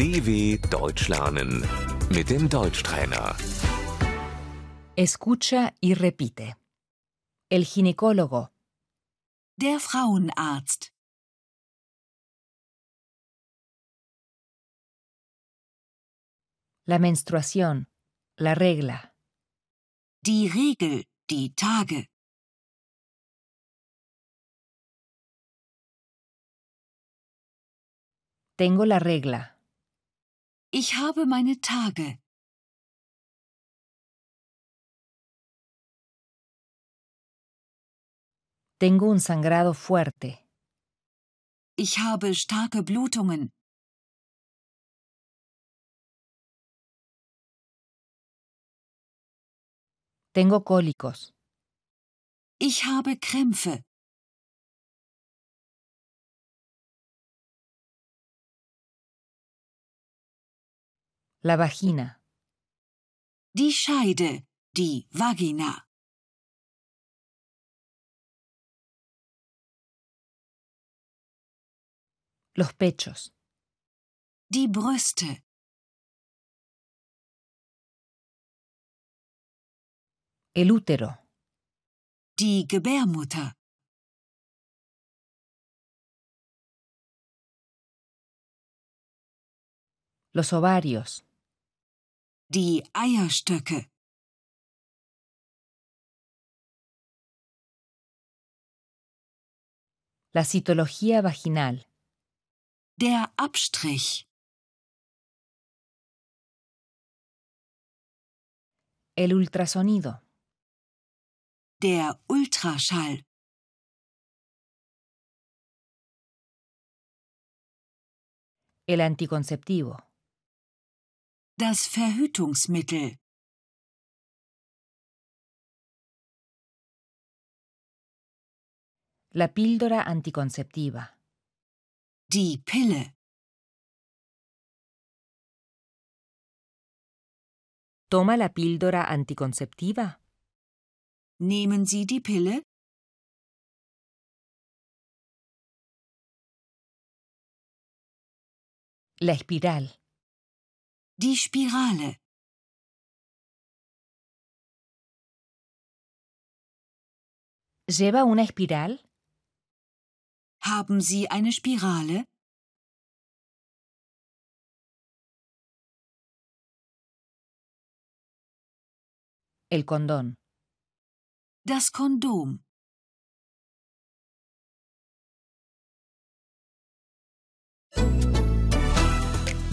DW Deutsch lernen mit dem Deutschtrainer. Escucha y repite. El ginecólogo, Der Frauenarzt. la menstruación, la regla, Die Regel. Die Tage. tengo la regla, Ich habe meine Tage. tengo un sangrado fuerte, Ich habe starke Blutungen. tengo cólicos, Ich habe Krämpfe. La vagina, Die Scheide. Die Vagina. los pechos, Die Brüste. el útero, Die Gebärmutter. los ovarios, Die Eierstöcke. la citología vaginal, Der Abstrich. el ultrasonido, Der Ultraschall. el anticonceptivo, Das Verhütungsmittel. la píldora anticonceptiva, Die Pille. ¿toma la píldora anticonceptiva? Nehmen Sie die Pille? La espiral, Die Spirale. ¿lleva una espiral? Haben Sie eine Spirale? El condón, Das Kondom.